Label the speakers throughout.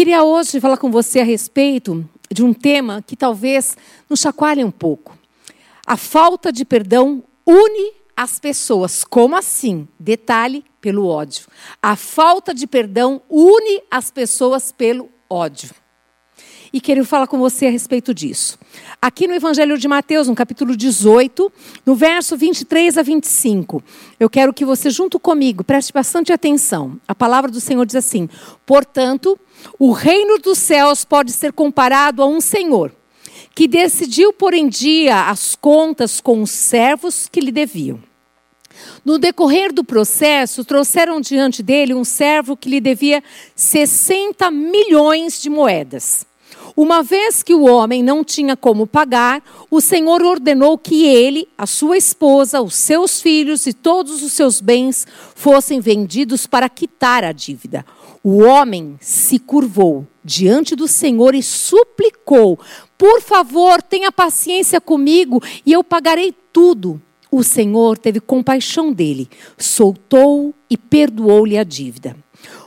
Speaker 1: queria hoje falar com você a respeito de um tema que talvez nos chacoalhe um pouco. A falta de perdão une as pessoas. Como assim? Detalhe: pelo ódio. A falta de perdão une as pessoas pelo ódio e quero falar com você a respeito disso. Aqui no Evangelho de Mateus, no capítulo 18, no verso 23 a 25, eu quero que você, junto comigo, preste bastante atenção. A palavra do Senhor diz assim: Portanto, o reino dos céus pode ser comparado a um senhor que decidiu pôr em dia as contas com os servos que lhe deviam. No decorrer do processo, trouxeram diante dele um servo que lhe devia 60 milhões de moedas. Uma vez que o homem não tinha como pagar, o Senhor ordenou que ele, a sua esposa, os seus filhos e todos os seus bens fossem vendidos para quitar a dívida. O homem se curvou diante do Senhor e suplicou: Por favor, tenha paciência comigo e eu pagarei tudo. O Senhor teve compaixão dele, soltou e perdoou-lhe a dívida.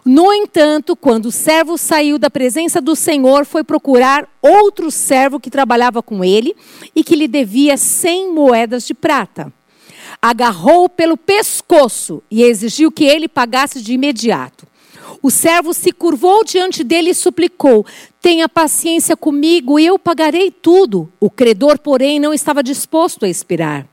Speaker 1: No entanto, quando o servo saiu da presença do Senhor, foi procurar outro servo que trabalhava com ele e que lhe devia cem moedas de prata. Agarrou-o pelo pescoço e exigiu que ele pagasse de imediato. O servo se curvou diante dele e suplicou: Tenha paciência comigo e eu pagarei tudo. O credor, porém, não estava disposto a esperar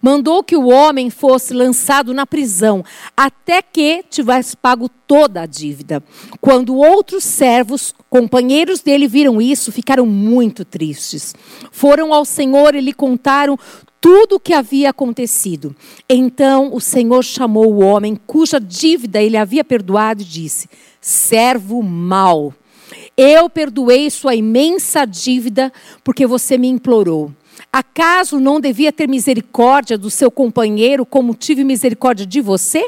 Speaker 1: mandou que o homem fosse lançado na prisão, até que tivesse pago toda a dívida. Quando outros servos, companheiros dele, viram isso, ficaram muito tristes. Foram ao Senhor e lhe contaram tudo o que havia acontecido. Então o Senhor chamou o homem cuja dívida ele havia perdoado e disse: Servo mau, eu perdoei sua imensa dívida porque você me implorou. Acaso não devia ter misericórdia do seu companheiro como tive misericórdia de você?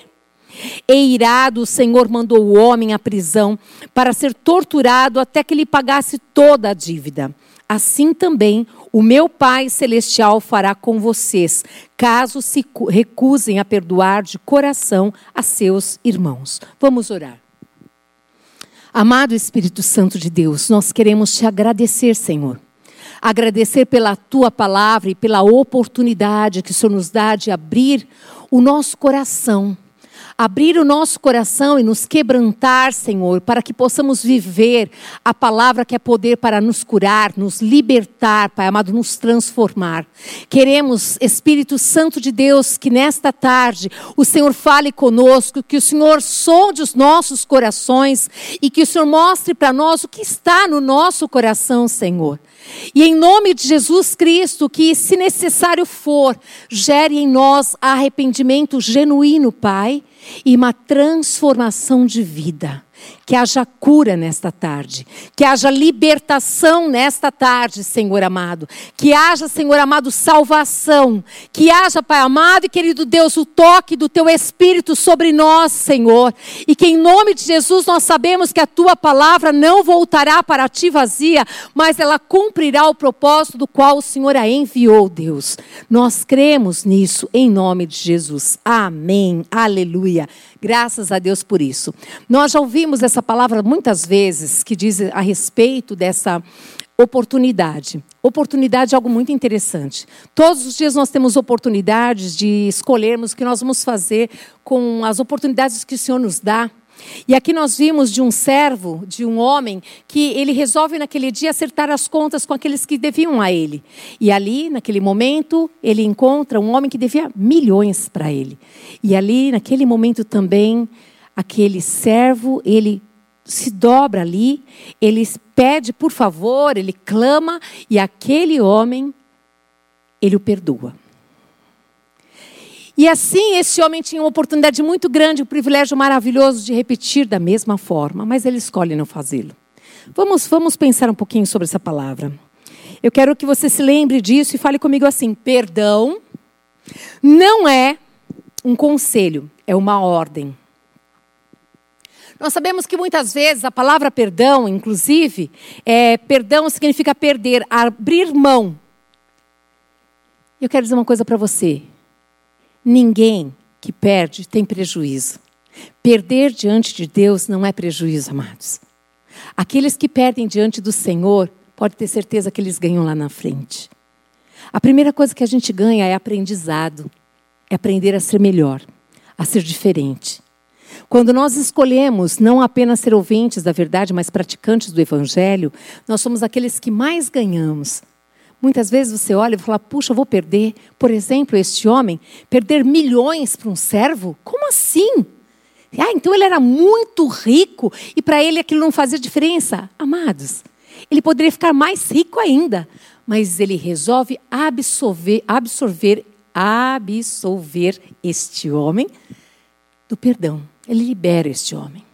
Speaker 1: E irado, o Senhor mandou o homem à prisão para ser torturado até que lhe pagasse toda a dívida. Assim também o meu Pai Celestial fará com vocês, caso se recusem a perdoar de coração a seus irmãos. Vamos orar. Amado Espírito Santo de Deus, nós queremos te agradecer, Senhor agradecer pela tua palavra e pela oportunidade que o Senhor nos dá de abrir o nosso coração. Abrir o nosso coração e nos quebrantar, Senhor, para que possamos viver a palavra que é poder para nos curar, nos libertar, Pai amado, nos transformar. Queremos, Espírito Santo de Deus, que nesta tarde o Senhor fale conosco, que o Senhor sonde os nossos corações e que o Senhor mostre para nós o que está no nosso coração, Senhor. E em nome de Jesus Cristo, que se necessário for, gere em nós arrependimento genuíno, Pai, e uma transformação de vida que haja cura nesta tarde, que haja libertação nesta tarde, Senhor amado, que haja, Senhor amado, salvação, que haja, Pai amado e querido Deus, o toque do Teu Espírito sobre nós, Senhor, e que em nome de Jesus nós sabemos que a Tua palavra não voltará para Ti vazia, mas ela cumprirá o propósito do qual o Senhor a enviou, Deus. Nós cremos nisso em nome de Jesus. Amém. Aleluia. Graças a Deus por isso. Nós já ouvimos essa palavra muitas vezes que diz a respeito dessa oportunidade. Oportunidade é algo muito interessante. Todos os dias nós temos oportunidades de escolhermos o que nós vamos fazer com as oportunidades que o Senhor nos dá. E aqui nós vimos de um servo, de um homem, que ele resolve naquele dia acertar as contas com aqueles que deviam a ele. E ali, naquele momento, ele encontra um homem que devia milhões para ele. E ali, naquele momento também, aquele servo, ele se dobra ali, ele pede por favor, ele clama, e aquele homem, ele o perdoa. E assim, esse homem tinha uma oportunidade muito grande, um privilégio maravilhoso de repetir da mesma forma, mas ele escolhe não fazê-lo. Vamos, vamos pensar um pouquinho sobre essa palavra. Eu quero que você se lembre disso e fale comigo assim: perdão não é um conselho, é uma ordem. Nós sabemos que muitas vezes a palavra perdão, inclusive, é, perdão significa perder, abrir mão. Eu quero dizer uma coisa para você. Ninguém que perde tem prejuízo. Perder diante de Deus não é prejuízo, amados. Aqueles que perdem diante do Senhor, pode ter certeza que eles ganham lá na frente. A primeira coisa que a gente ganha é aprendizado, é aprender a ser melhor, a ser diferente. Quando nós escolhemos não apenas ser ouvintes da verdade, mas praticantes do Evangelho, nós somos aqueles que mais ganhamos. Muitas vezes você olha e fala, puxa, eu vou perder, por exemplo, este homem, perder milhões para um servo? Como assim? Ah, então ele era muito rico e para ele aquilo não fazia diferença? Amados, ele poderia ficar mais rico ainda, mas ele resolve absorver, absorver, absolver este homem do perdão. Ele libera este homem.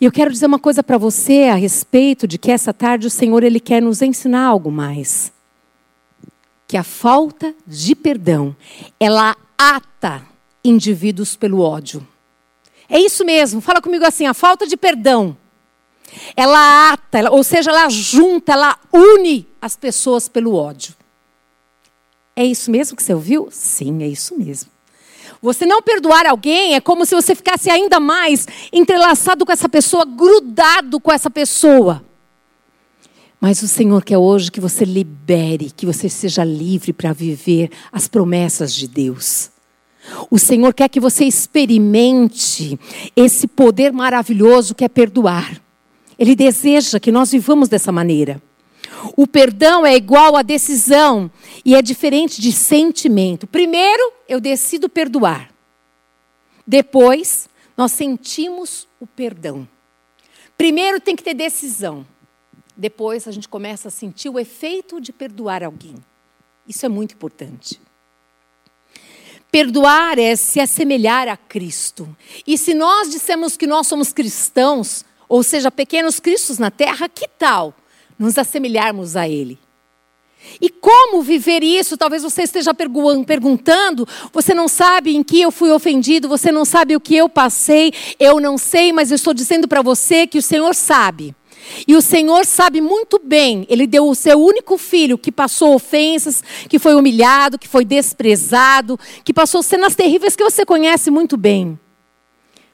Speaker 1: E eu quero dizer uma coisa para você a respeito de que essa tarde o Senhor ele quer nos ensinar algo mais. Que a falta de perdão, ela ata indivíduos pelo ódio. É isso mesmo, fala comigo assim, a falta de perdão, ela ata, ela, ou seja, ela junta, ela une as pessoas pelo ódio. É isso mesmo que você ouviu? Sim, é isso mesmo. Você não perdoar alguém é como se você ficasse ainda mais entrelaçado com essa pessoa, grudado com essa pessoa. Mas o Senhor quer hoje que você libere, que você seja livre para viver as promessas de Deus. O Senhor quer que você experimente esse poder maravilhoso que é perdoar. Ele deseja que nós vivamos dessa maneira. O perdão é igual a decisão e é diferente de sentimento. Primeiro, eu decido perdoar. Depois, nós sentimos o perdão. Primeiro tem que ter decisão. Depois a gente começa a sentir o efeito de perdoar alguém. Isso é muito importante. Perdoar é se assemelhar a Cristo. E se nós dissemos que nós somos cristãos, ou seja, pequenos cristos na terra, que tal nos assemelharmos a Ele? E como viver isso? Talvez você esteja perguntando, você não sabe em que eu fui ofendido, você não sabe o que eu passei, eu não sei, mas eu estou dizendo para você que o Senhor sabe. E o Senhor sabe muito bem, Ele deu o seu único filho que passou ofensas, que foi humilhado, que foi desprezado, que passou cenas terríveis que você conhece muito bem.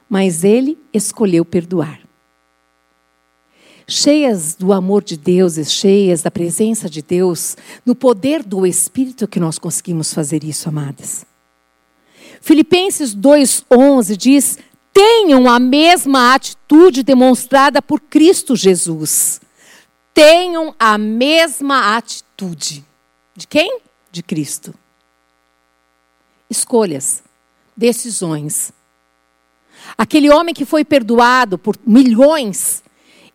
Speaker 1: Mas Ele escolheu perdoar cheias do amor de Deus e cheias da presença de Deus, no poder do Espírito que nós conseguimos fazer isso, amadas. Filipenses 2,11 diz: tenham a mesma atitude demonstrada por Cristo Jesus. Tenham a mesma atitude. De quem? De Cristo. Escolhas, decisões. Aquele homem que foi perdoado por milhões,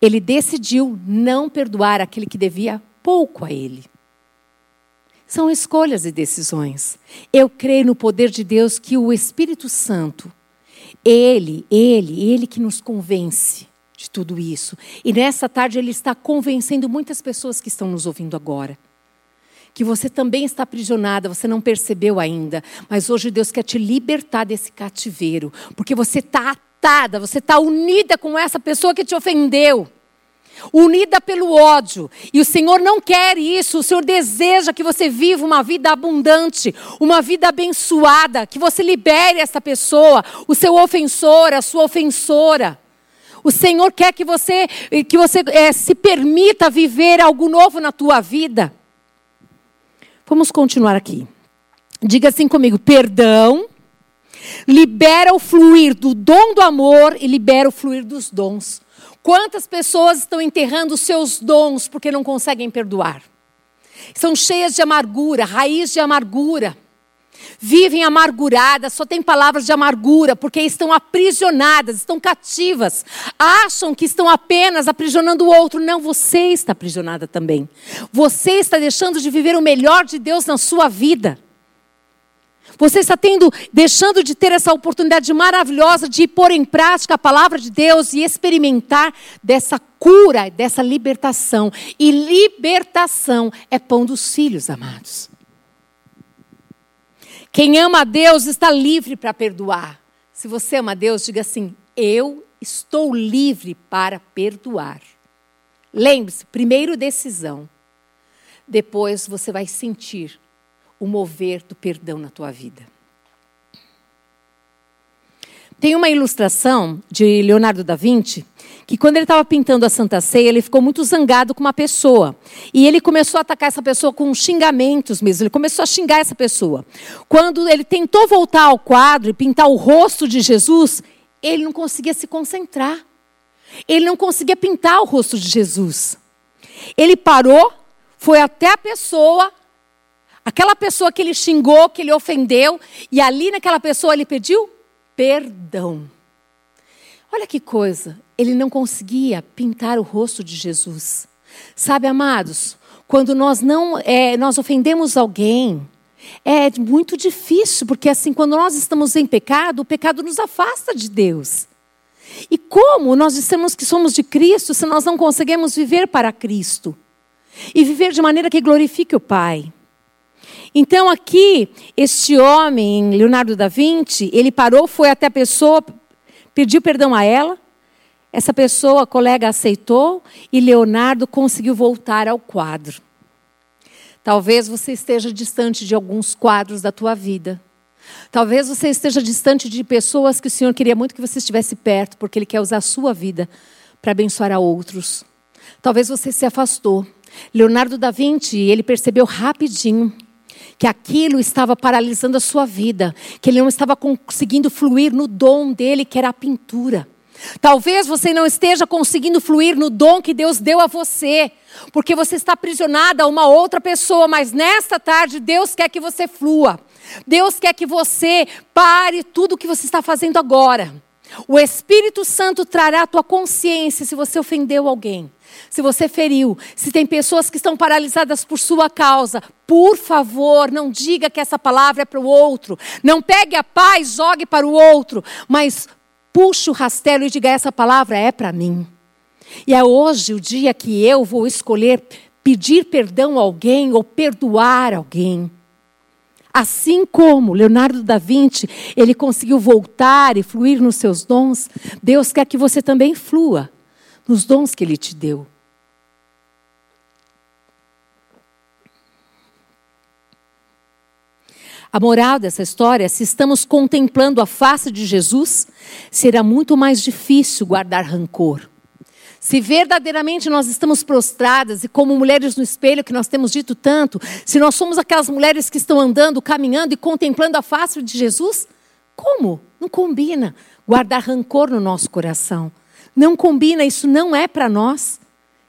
Speaker 1: ele decidiu não perdoar aquele que devia pouco a ele. São escolhas e decisões. Eu creio no poder de Deus que o Espírito Santo, ele, ele, ele que nos convence de tudo isso. E nessa tarde ele está convencendo muitas pessoas que estão nos ouvindo agora. Que você também está aprisionada, você não percebeu ainda, mas hoje Deus quer te libertar desse cativeiro, porque você está atada, você está unida com essa pessoa que te ofendeu. Unida pelo ódio. E o Senhor não quer isso. O Senhor deseja que você viva uma vida abundante, uma vida abençoada, que você libere essa pessoa, o seu ofensor, a sua ofensora. O Senhor quer que você, que você é, se permita viver algo novo na tua vida. Vamos continuar aqui. Diga assim comigo: perdão libera o fluir do dom do amor e libera o fluir dos dons. Quantas pessoas estão enterrando seus dons porque não conseguem perdoar? São cheias de amargura, raiz de amargura. Vivem amarguradas, só tem palavras de amargura, porque estão aprisionadas, estão cativas. Acham que estão apenas aprisionando o outro. Não, você está aprisionada também. Você está deixando de viver o melhor de Deus na sua vida. Você está tendo, deixando de ter essa oportunidade maravilhosa de pôr em prática a palavra de Deus e experimentar dessa cura, dessa libertação. E libertação é pão dos filhos, amados. Quem ama a Deus está livre para perdoar. Se você ama a Deus, diga assim: Eu estou livre para perdoar. Lembre-se, primeiro decisão. Depois você vai sentir o mover do perdão na tua vida. Tem uma ilustração de Leonardo da Vinci que quando ele estava pintando a Santa Ceia, ele ficou muito zangado com uma pessoa. E ele começou a atacar essa pessoa com xingamentos mesmo. Ele começou a xingar essa pessoa. Quando ele tentou voltar ao quadro e pintar o rosto de Jesus, ele não conseguia se concentrar. Ele não conseguia pintar o rosto de Jesus. Ele parou, foi até a pessoa, aquela pessoa que ele xingou, que ele ofendeu, e ali naquela pessoa ele pediu perdão. Olha que coisa, ele não conseguia pintar o rosto de Jesus. Sabe, amados, quando nós não é, nós ofendemos alguém, é muito difícil, porque assim, quando nós estamos em pecado, o pecado nos afasta de Deus. E como nós dissemos que somos de Cristo se nós não conseguimos viver para Cristo? E viver de maneira que glorifique o Pai. Então aqui, este homem, Leonardo da Vinci, ele parou, foi até a pessoa, pediu perdão a ela. Essa pessoa, a colega, aceitou e Leonardo conseguiu voltar ao quadro. Talvez você esteja distante de alguns quadros da tua vida. Talvez você esteja distante de pessoas que o Senhor queria muito que você estivesse perto, porque Ele quer usar a sua vida para abençoar a outros. Talvez você se afastou. Leonardo da Vinci, ele percebeu rapidinho que aquilo estava paralisando a sua vida, que ele não estava conseguindo fluir no dom dele, que era a pintura. Talvez você não esteja conseguindo fluir no dom que Deus deu a você, porque você está aprisionada a uma outra pessoa, mas nesta tarde Deus quer que você flua. Deus quer que você pare tudo o que você está fazendo agora. O Espírito Santo trará a tua consciência se você ofendeu alguém se você feriu, se tem pessoas que estão paralisadas por sua causa, por favor, não diga que essa palavra é para o outro. Não pegue a paz, jogue para o outro, mas puxe o rastelo e diga: essa palavra é para mim. E é hoje o dia que eu vou escolher pedir perdão a alguém ou perdoar alguém. Assim como Leonardo da Vinci, ele conseguiu voltar e fluir nos seus dons, Deus quer que você também flua nos dons que Ele te deu. A moral dessa história, se estamos contemplando a face de Jesus, será muito mais difícil guardar rancor. Se verdadeiramente nós estamos prostradas e como mulheres no espelho, que nós temos dito tanto, se nós somos aquelas mulheres que estão andando, caminhando e contemplando a face de Jesus, como? Não combina guardar rancor no nosso coração. Não combina, isso não é para nós.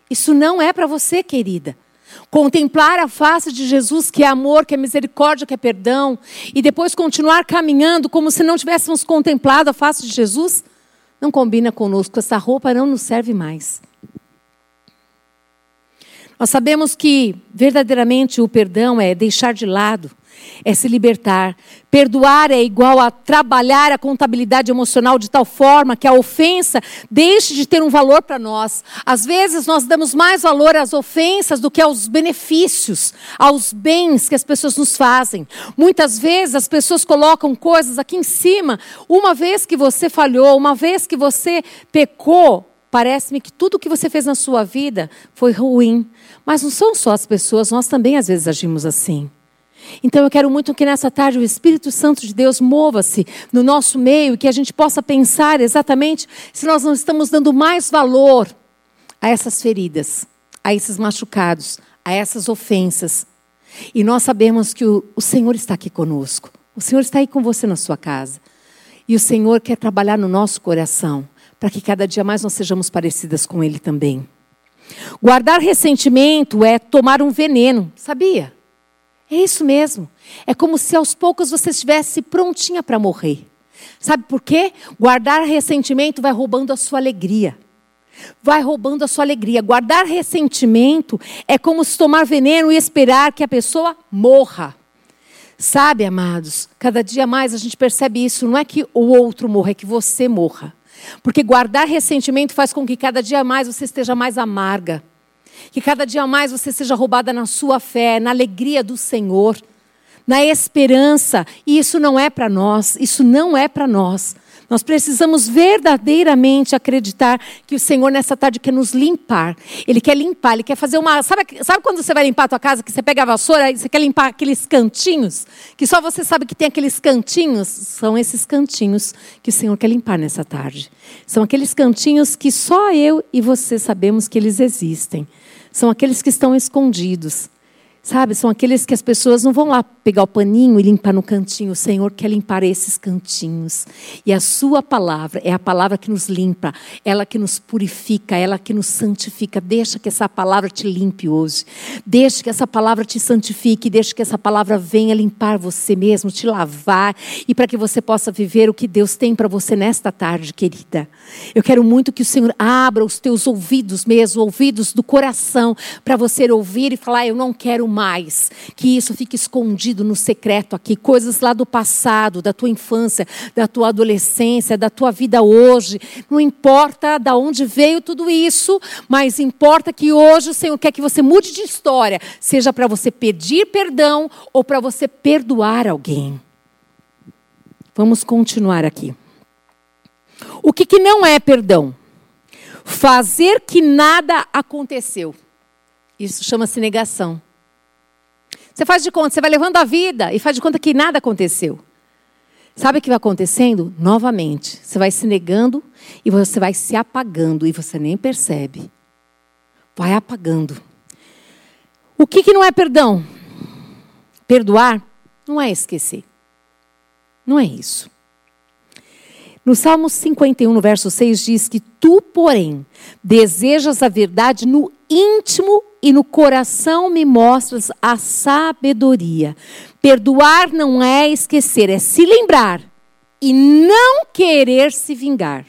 Speaker 1: Isso não é para você, querida. Contemplar a face de Jesus, que é amor, que é misericórdia, que é perdão, e depois continuar caminhando como se não tivéssemos contemplado a face de Jesus, não combina conosco. Essa roupa não nos serve mais. Nós sabemos que verdadeiramente o perdão é deixar de lado é se libertar. Perdoar é igual a trabalhar a contabilidade emocional de tal forma que a ofensa deixe de ter um valor para nós. Às vezes nós damos mais valor às ofensas do que aos benefícios, aos bens que as pessoas nos fazem. Muitas vezes as pessoas colocam coisas aqui em cima. Uma vez que você falhou, uma vez que você pecou, Parece-me que tudo que você fez na sua vida foi ruim. Mas não são só as pessoas, nós também às vezes agimos assim. Então eu quero muito que nessa tarde o Espírito Santo de Deus mova-se no nosso meio e que a gente possa pensar exatamente se nós não estamos dando mais valor a essas feridas, a esses machucados, a essas ofensas. E nós sabemos que o, o Senhor está aqui conosco. O Senhor está aí com você na sua casa. E o Senhor quer trabalhar no nosso coração para que cada dia mais nós sejamos parecidas com Ele também. Guardar ressentimento é tomar um veneno, sabia? É isso mesmo. É como se aos poucos você estivesse prontinha para morrer. Sabe por quê? Guardar ressentimento vai roubando a sua alegria. Vai roubando a sua alegria. Guardar ressentimento é como se tomar veneno e esperar que a pessoa morra. Sabe, amados, cada dia mais a gente percebe isso. Não é que o outro morra, é que você morra. Porque guardar ressentimento faz com que cada dia mais você esteja mais amarga. Que cada dia mais você seja roubada na sua fé, na alegria do Senhor, na esperança. E isso não é para nós, isso não é para nós. Nós precisamos verdadeiramente acreditar que o Senhor nessa tarde quer nos limpar. Ele quer limpar, ele quer fazer uma. Sabe, sabe quando você vai limpar a tua casa, que você pega a vassoura e você quer limpar aqueles cantinhos? Que só você sabe que tem aqueles cantinhos? São esses cantinhos que o Senhor quer limpar nessa tarde. São aqueles cantinhos que só eu e você sabemos que eles existem. São aqueles que estão escondidos. Sabe, são aqueles que as pessoas não vão lá pegar o paninho e limpar no cantinho. O Senhor quer limpar esses cantinhos. E a sua palavra é a palavra que nos limpa, ela que nos purifica, ela que nos santifica. Deixa que essa palavra te limpe hoje. Deixa que essa palavra te santifique, deixa que essa palavra venha limpar você mesmo, te lavar e para que você possa viver o que Deus tem para você nesta tarde, querida. Eu quero muito que o Senhor abra os teus ouvidos mesmo, ouvidos do coração, para você ouvir e falar: "Eu não quero mais que isso fique escondido no secreto aqui, coisas lá do passado, da tua infância, da tua adolescência, da tua vida hoje. Não importa de onde veio tudo isso, mas importa que hoje o Senhor quer que você mude de história, seja para você pedir perdão ou para você perdoar alguém. Vamos continuar aqui. O que, que não é perdão? Fazer que nada aconteceu. Isso chama-se negação. Você faz de conta, você vai levando a vida e faz de conta que nada aconteceu. Sabe o que vai acontecendo? Novamente, você vai se negando e você vai se apagando e você nem percebe. Vai apagando. O que, que não é perdão? Perdoar não é esquecer. Não é isso. No Salmo 51, no verso 6, diz que tu, porém, desejas a verdade no íntimo e no coração me mostras a sabedoria. Perdoar não é esquecer, é se lembrar e não querer se vingar.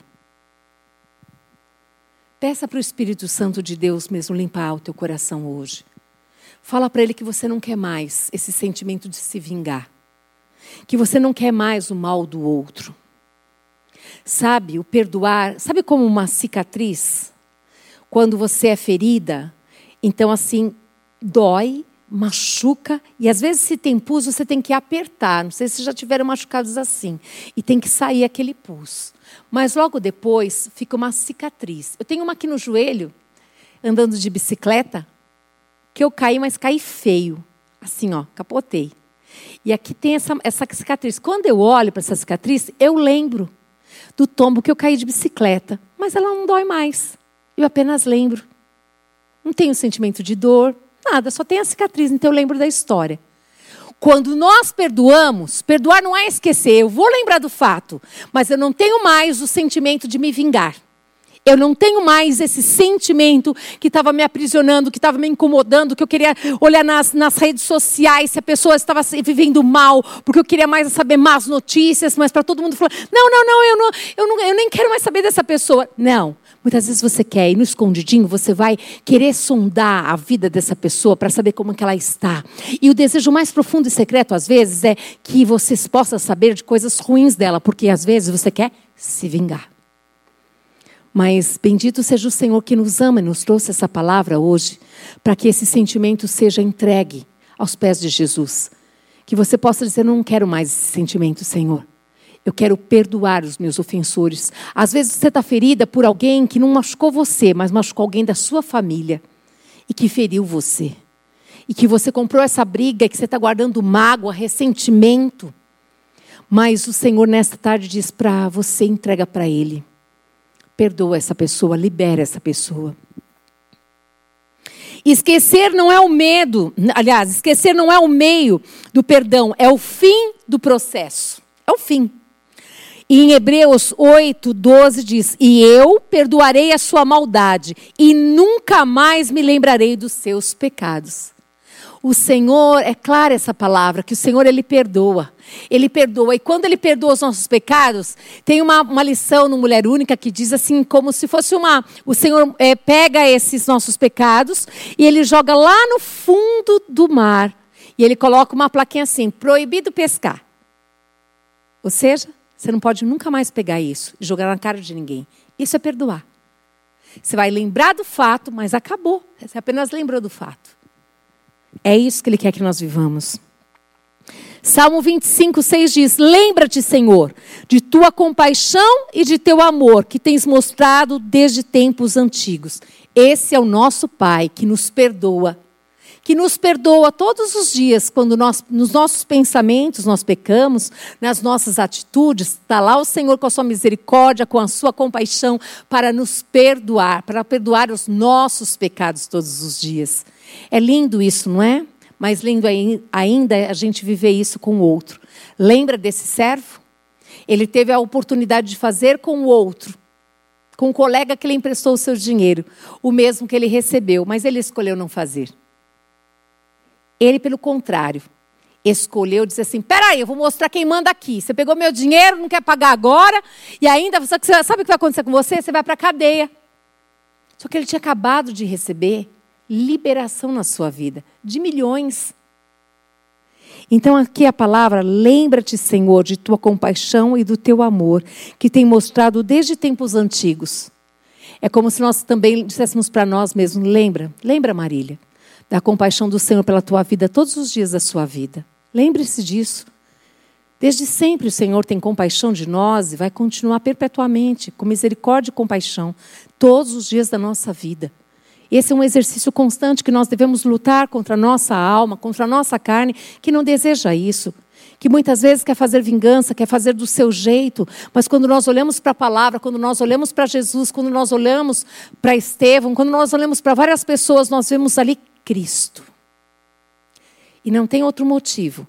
Speaker 1: Peça para o Espírito Santo de Deus mesmo limpar o teu coração hoje. Fala para ele que você não quer mais esse sentimento de se vingar. Que você não quer mais o mal do outro. Sabe, o perdoar, sabe como uma cicatriz? Quando você é ferida, então assim, dói, machuca, e às vezes se tem pus, você tem que apertar. Não sei se já tiveram machucados assim. E tem que sair aquele pus. Mas logo depois fica uma cicatriz. Eu tenho uma aqui no joelho, andando de bicicleta, que eu caí, mas caí feio. Assim, ó, capotei. E aqui tem essa, essa cicatriz. Quando eu olho para essa cicatriz, eu lembro do tombo que eu caí de bicicleta, mas ela não dói mais. Eu apenas lembro. Não tenho sentimento de dor, nada, só tem a cicatriz, então eu lembro da história. Quando nós perdoamos, perdoar não é esquecer, eu vou lembrar do fato, mas eu não tenho mais o sentimento de me vingar. Eu não tenho mais esse sentimento que estava me aprisionando, que estava me incomodando, que eu queria olhar nas, nas redes sociais se a pessoa estava vivendo mal, porque eu queria mais saber más notícias, mas para todo mundo falar: não, não, não eu, não, eu não, eu nem quero mais saber dessa pessoa. Não. Muitas vezes você quer ir no escondidinho, você vai querer sondar a vida dessa pessoa para saber como que ela está. E o desejo mais profundo e secreto, às vezes, é que você possa saber de coisas ruins dela, porque às vezes você quer se vingar. Mas bendito seja o Senhor que nos ama e nos trouxe essa palavra hoje, para que esse sentimento seja entregue aos pés de Jesus. Que você possa dizer: Não quero mais esse sentimento, Senhor. Eu quero perdoar os meus ofensores. Às vezes você está ferida por alguém que não machucou você, mas machucou alguém da sua família e que feriu você. E que você comprou essa briga e que você está guardando mágoa, ressentimento. Mas o Senhor, nesta tarde, diz para você: entrega para Ele. Perdoa essa pessoa, libera essa pessoa. Esquecer não é o medo, aliás, esquecer não é o meio do perdão, é o fim do processo. É o fim. E em Hebreus 8, 12 diz: E eu perdoarei a sua maldade, e nunca mais me lembrarei dos seus pecados. O Senhor, é clara essa palavra, que o Senhor ele perdoa. Ele perdoa. E quando ele perdoa os nossos pecados, tem uma, uma lição no Mulher Única que diz assim, como se fosse uma. O Senhor é, pega esses nossos pecados e ele joga lá no fundo do mar. E ele coloca uma plaquinha assim: proibido pescar. Ou seja, você não pode nunca mais pegar isso e jogar na cara de ninguém. Isso é perdoar. Você vai lembrar do fato, mas acabou. Você apenas lembrou do fato. É isso que ele quer que nós vivamos. Salmo 25, 6 diz: Lembra-te, Senhor, de tua compaixão e de teu amor que tens mostrado desde tempos antigos. Esse é o nosso Pai que nos perdoa que nos perdoa todos os dias, quando nós, nos nossos pensamentos nós pecamos, nas nossas atitudes, está lá o Senhor com a sua misericórdia, com a sua compaixão, para nos perdoar, para perdoar os nossos pecados todos os dias. É lindo isso, não é? Mas lindo ainda é a gente viver isso com o outro. Lembra desse servo? Ele teve a oportunidade de fazer com o outro, com o colega que lhe emprestou o seu dinheiro, o mesmo que ele recebeu, mas ele escolheu não fazer. Ele, pelo contrário, escolheu dizer assim: peraí, eu vou mostrar quem manda aqui. Você pegou meu dinheiro, não quer pagar agora, e ainda, sabe o que vai acontecer com você? Você vai para a cadeia. Só que ele tinha acabado de receber liberação na sua vida, de milhões. Então, aqui a palavra, lembra-te, Senhor, de tua compaixão e do teu amor, que tem mostrado desde tempos antigos. É como se nós também disséssemos para nós mesmos: lembra, lembra, Marília, da compaixão do Senhor pela tua vida todos os dias da sua vida. Lembre-se disso. Desde sempre o Senhor tem compaixão de nós e vai continuar perpetuamente, com misericórdia e compaixão, todos os dias da nossa vida. Esse é um exercício constante que nós devemos lutar contra a nossa alma, contra a nossa carne, que não deseja isso. Que muitas vezes quer fazer vingança, quer fazer do seu jeito, mas quando nós olhamos para a palavra, quando nós olhamos para Jesus, quando nós olhamos para Estevão, quando nós olhamos para várias pessoas, nós vemos ali Cristo. E não tem outro motivo.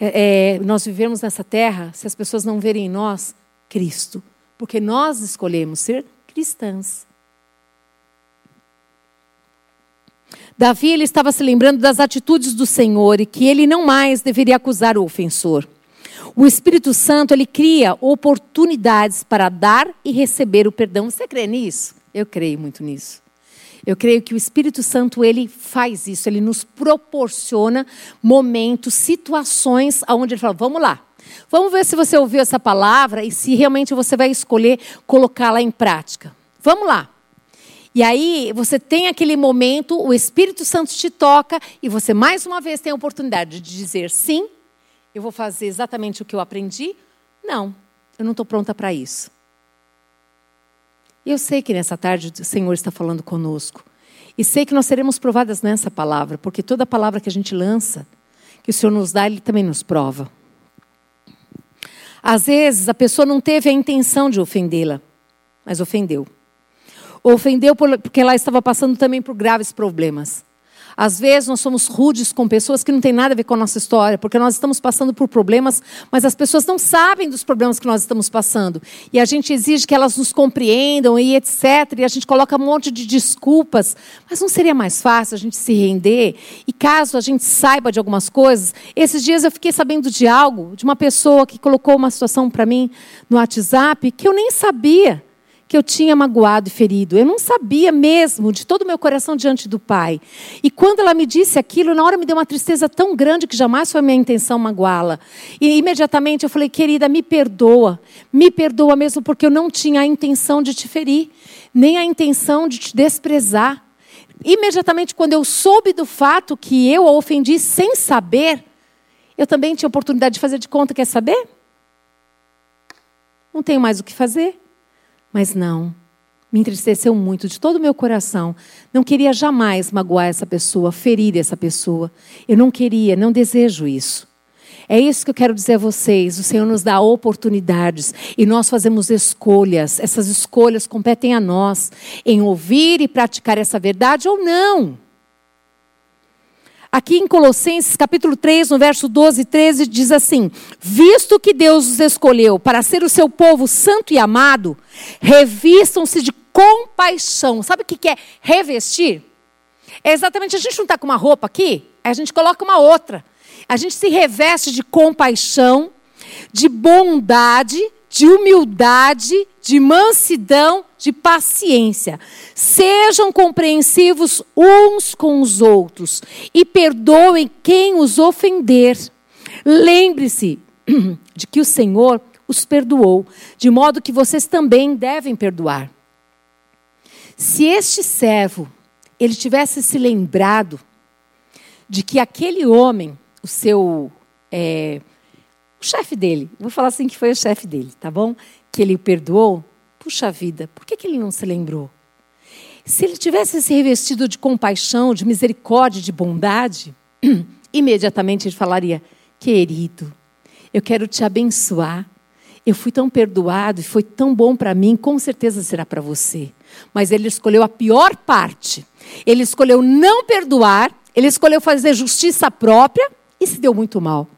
Speaker 1: É, nós vivemos nessa terra se as pessoas não verem em nós Cristo. Porque nós escolhemos ser cristãs. Davi ele estava se lembrando das atitudes do Senhor e que ele não mais deveria acusar o ofensor. O Espírito Santo ele cria oportunidades para dar e receber o perdão. Você crê nisso? Eu creio muito nisso. Eu creio que o Espírito Santo ele faz isso, ele nos proporciona momentos, situações onde ele fala: "Vamos lá. Vamos ver se você ouviu essa palavra e se realmente você vai escolher colocá-la em prática. Vamos lá. E aí você tem aquele momento, o Espírito Santo te toca e você mais uma vez tem a oportunidade de dizer sim, eu vou fazer exatamente o que eu aprendi. Não, eu não estou pronta para isso. E eu sei que nessa tarde o Senhor está falando conosco. E sei que nós seremos provadas nessa palavra, porque toda palavra que a gente lança, que o Senhor nos dá, Ele também nos prova. Às vezes a pessoa não teve a intenção de ofendê-la, mas ofendeu. Ofendeu porque ela estava passando também por graves problemas. Às vezes nós somos rudes com pessoas que não têm nada a ver com a nossa história, porque nós estamos passando por problemas, mas as pessoas não sabem dos problemas que nós estamos passando. E a gente exige que elas nos compreendam e etc. E a gente coloca um monte de desculpas. Mas não seria mais fácil a gente se render? E caso a gente saiba de algumas coisas, esses dias eu fiquei sabendo de algo, de uma pessoa que colocou uma situação para mim no WhatsApp que eu nem sabia que eu tinha magoado e ferido. Eu não sabia mesmo, de todo o meu coração diante do Pai. E quando ela me disse aquilo, na hora me deu uma tristeza tão grande que jamais foi minha intenção magoá-la. E imediatamente eu falei, querida, me perdoa. Me perdoa mesmo, porque eu não tinha a intenção de te ferir, nem a intenção de te desprezar. Imediatamente, quando eu soube do fato que eu a ofendi sem saber, eu também tinha oportunidade de fazer de conta, quer saber? Não tenho mais o que fazer. Mas não, me entristeceu muito de todo o meu coração. Não queria jamais magoar essa pessoa, ferir essa pessoa. Eu não queria, não desejo isso. É isso que eu quero dizer a vocês. O Senhor nos dá oportunidades e nós fazemos escolhas. Essas escolhas competem a nós em ouvir e praticar essa verdade ou não. Aqui em Colossenses, capítulo 3, no verso 12 e 13, diz assim: Visto que Deus os escolheu para ser o seu povo santo e amado, revistam-se de compaixão. Sabe o que é revestir? É exatamente, a gente não está com uma roupa aqui, a gente coloca uma outra. A gente se reveste de compaixão, de bondade, de humildade, de mansidão, de paciência. Sejam compreensivos uns com os outros e perdoem quem os ofender. Lembre-se de que o Senhor os perdoou, de modo que vocês também devem perdoar. Se este servo ele tivesse se lembrado de que aquele homem, o seu é, o chefe dele, vou falar assim que foi o chefe dele, tá bom? Que ele perdoou. Puxa vida, por que, que ele não se lembrou? Se ele tivesse se revestido de compaixão, de misericórdia, de bondade, imediatamente ele falaria: Querido, eu quero te abençoar. Eu fui tão perdoado e foi tão bom para mim, com certeza será para você. Mas ele escolheu a pior parte. Ele escolheu não perdoar, ele escolheu fazer justiça própria e se deu muito mal.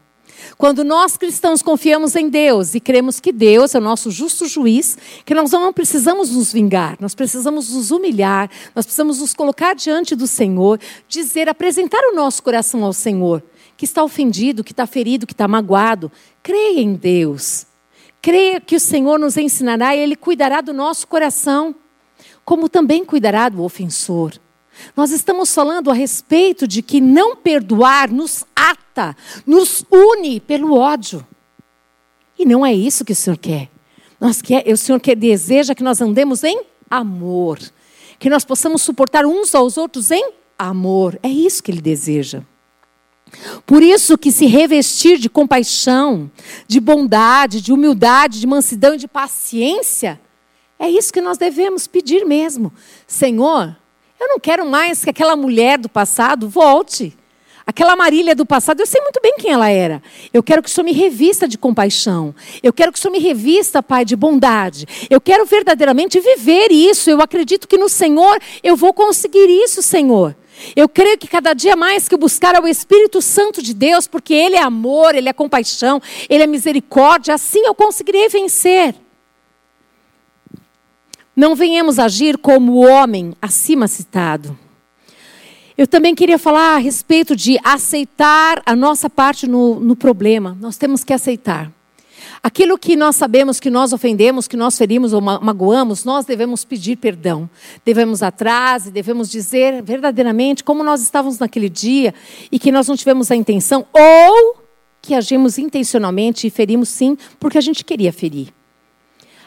Speaker 1: Quando nós cristãos confiamos em Deus e cremos que Deus é o nosso justo juiz, que nós não precisamos nos vingar, nós precisamos nos humilhar, nós precisamos nos colocar diante do Senhor, dizer, apresentar o nosso coração ao Senhor, que está ofendido, que está ferido, que está magoado. Creia em Deus. Creia que o Senhor nos ensinará e Ele cuidará do nosso coração, como também cuidará do ofensor. Nós estamos falando a respeito de que não perdoar nos ata, nos une pelo ódio. E não é isso que o Senhor quer. Nós quer o Senhor quer, deseja que nós andemos em amor, que nós possamos suportar uns aos outros em amor. É isso que Ele deseja. Por isso que se revestir de compaixão, de bondade, de humildade, de mansidão e de paciência, é isso que nós devemos pedir mesmo. Senhor, eu não quero mais que aquela mulher do passado volte. Aquela Marília do passado, eu sei muito bem quem ela era. Eu quero que o Senhor me revista de compaixão. Eu quero que o Senhor me revista, Pai, de bondade. Eu quero verdadeiramente viver isso. Eu acredito que no Senhor eu vou conseguir isso, Senhor. Eu creio que cada dia mais que eu buscar é o Espírito Santo de Deus, porque Ele é amor, Ele é compaixão, Ele é misericórdia, assim eu conseguirei vencer. Não venhamos agir como o homem acima citado. Eu também queria falar a respeito de aceitar a nossa parte no, no problema. Nós temos que aceitar. Aquilo que nós sabemos que nós ofendemos, que nós ferimos ou magoamos, nós devemos pedir perdão. Devemos atrás e devemos dizer verdadeiramente como nós estávamos naquele dia e que nós não tivemos a intenção ou que agimos intencionalmente e ferimos sim porque a gente queria ferir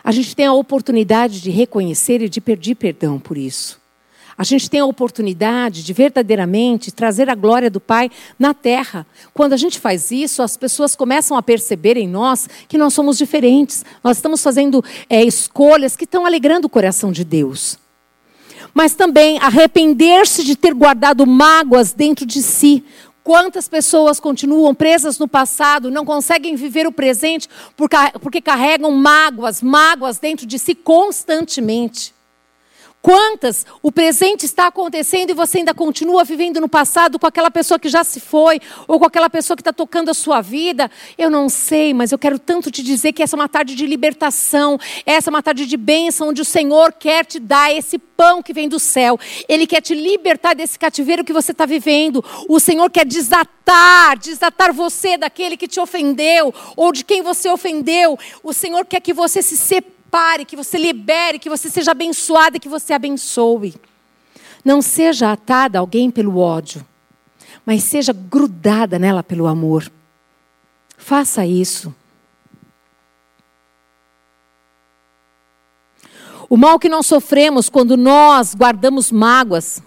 Speaker 1: a gente tem a oportunidade de reconhecer e de pedir perdão por isso. A gente tem a oportunidade de verdadeiramente trazer a glória do Pai na terra. Quando a gente faz isso, as pessoas começam a perceber em nós que nós somos diferentes. Nós estamos fazendo é, escolhas que estão alegrando o coração de Deus. Mas também arrepender-se de ter guardado mágoas dentro de si, Quantas pessoas continuam presas no passado, não conseguem viver o presente porque carregam mágoas, mágoas dentro de si constantemente? Quantas o presente está acontecendo e você ainda continua vivendo no passado com aquela pessoa que já se foi, ou com aquela pessoa que está tocando a sua vida? Eu não sei, mas eu quero tanto te dizer que essa é uma tarde de libertação, essa é uma tarde de bênção, onde o Senhor quer te dar esse pão que vem do céu. Ele quer te libertar desse cativeiro que você está vivendo. O Senhor quer desatar, desatar você daquele que te ofendeu, ou de quem você ofendeu. O Senhor quer que você se separe pare, que você libere, que você seja abençoada, que você abençoe. Não seja atada a alguém pelo ódio, mas seja grudada nela pelo amor. Faça isso. O mal que nós sofremos quando nós guardamos mágoas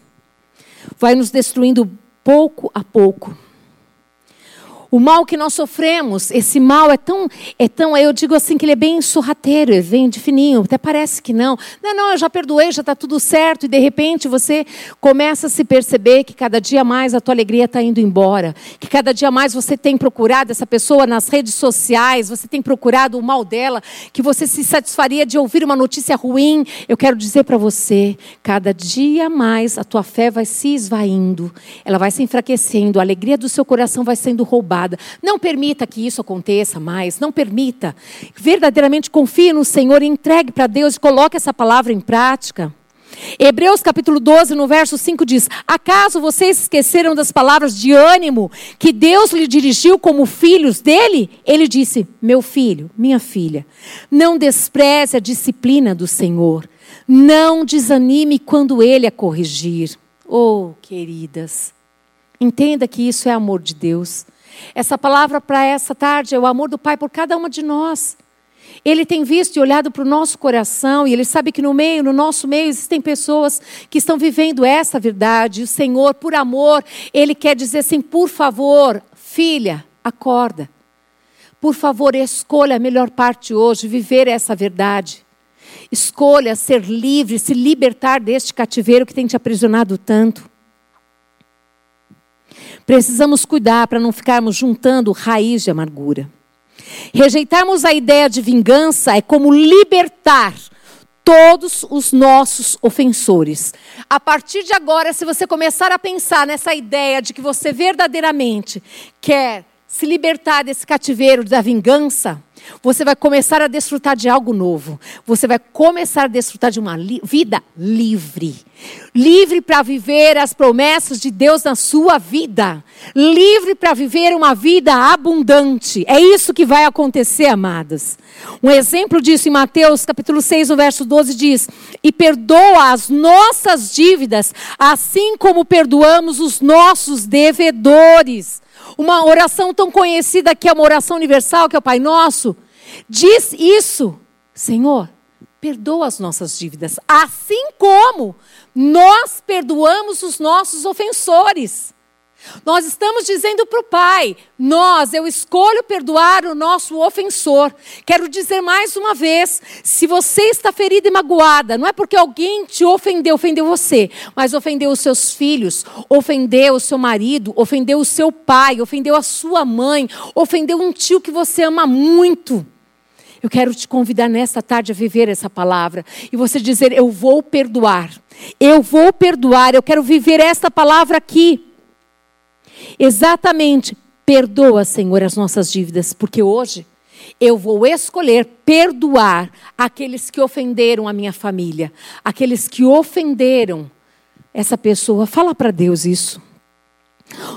Speaker 1: vai nos destruindo pouco a pouco. O mal que nós sofremos, esse mal é tão, é tão, eu digo assim que ele é bem sorrateiro, ele vem de fininho, até parece que não. Não, não, eu já perdoei, já está tudo certo, e de repente você começa a se perceber que cada dia mais a tua alegria está indo embora, que cada dia mais você tem procurado essa pessoa nas redes sociais, você tem procurado o mal dela, que você se satisfaria de ouvir uma notícia ruim. Eu quero dizer para você, cada dia mais a tua fé vai se esvaindo, ela vai se enfraquecendo, a alegria do seu coração vai sendo roubada não permita que isso aconteça mais. Não permita. Verdadeiramente confie no Senhor, entregue para Deus e coloque essa palavra em prática. Hebreus capítulo 12, no verso 5 diz: Acaso vocês esqueceram das palavras de ânimo que Deus lhe dirigiu como filhos dele? Ele disse: Meu filho, minha filha, não despreze a disciplina do Senhor, não desanime quando ele a corrigir. Oh, queridas, entenda que isso é amor de Deus. Essa palavra para essa tarde é o amor do Pai por cada uma de nós. Ele tem visto e olhado para o nosso coração e ele sabe que no meio, no nosso meio, existem pessoas que estão vivendo essa verdade. O Senhor, por amor, ele quer dizer assim: por favor, filha, acorda. Por favor, escolha a melhor parte hoje, viver essa verdade. Escolha ser livre, se libertar deste cativeiro que tem te aprisionado tanto. Precisamos cuidar para não ficarmos juntando raiz de amargura. Rejeitarmos a ideia de vingança é como libertar todos os nossos ofensores. A partir de agora, se você começar a pensar nessa ideia de que você verdadeiramente quer se libertar desse cativeiro da vingança, você vai começar a desfrutar de algo novo. Você vai começar a desfrutar de uma li vida livre. Livre para viver as promessas de Deus na sua vida. Livre para viver uma vida abundante. É isso que vai acontecer, amados. Um exemplo disso em Mateus, capítulo 6, no verso 12 diz: "E perdoa as nossas dívidas, assim como perdoamos os nossos devedores." Uma oração tão conhecida que é uma oração universal, que é o Pai Nosso, diz isso: Senhor, perdoa as nossas dívidas, assim como nós perdoamos os nossos ofensores. Nós estamos dizendo para o Pai: nós, eu escolho perdoar o nosso ofensor. Quero dizer mais uma vez: se você está ferida e magoada, não é porque alguém te ofendeu, ofendeu você, mas ofendeu os seus filhos, ofendeu o seu marido, ofendeu o seu pai, ofendeu a sua mãe, ofendeu um tio que você ama muito. Eu quero te convidar nesta tarde a viver essa palavra e você dizer: Eu vou perdoar, eu vou perdoar, eu quero viver esta palavra aqui. Exatamente, perdoa, Senhor, as nossas dívidas, porque hoje eu vou escolher perdoar aqueles que ofenderam a minha família, aqueles que ofenderam essa pessoa. Fala para Deus isso.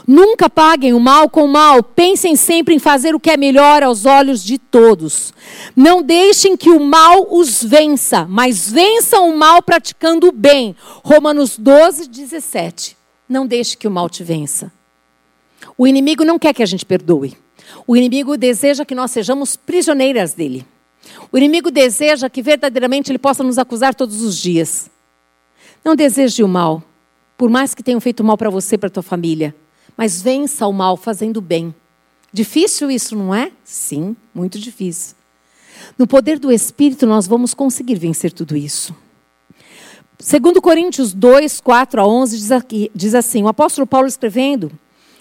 Speaker 1: Nunca paguem o mal com o mal, pensem sempre em fazer o que é melhor aos olhos de todos. Não deixem que o mal os vença, mas vençam o mal praticando o bem. Romanos 12, 17. Não deixe que o mal te vença. O inimigo não quer que a gente perdoe. O inimigo deseja que nós sejamos prisioneiras dele. O inimigo deseja que verdadeiramente ele possa nos acusar todos os dias. Não deseje o mal, por mais que tenham feito mal para você para tua família, mas vença o mal fazendo bem. Difícil isso, não é? Sim, muito difícil. No poder do Espírito, nós vamos conseguir vencer tudo isso. Segundo Coríntios 2, 4 a 11, diz, aqui, diz assim, o apóstolo Paulo escrevendo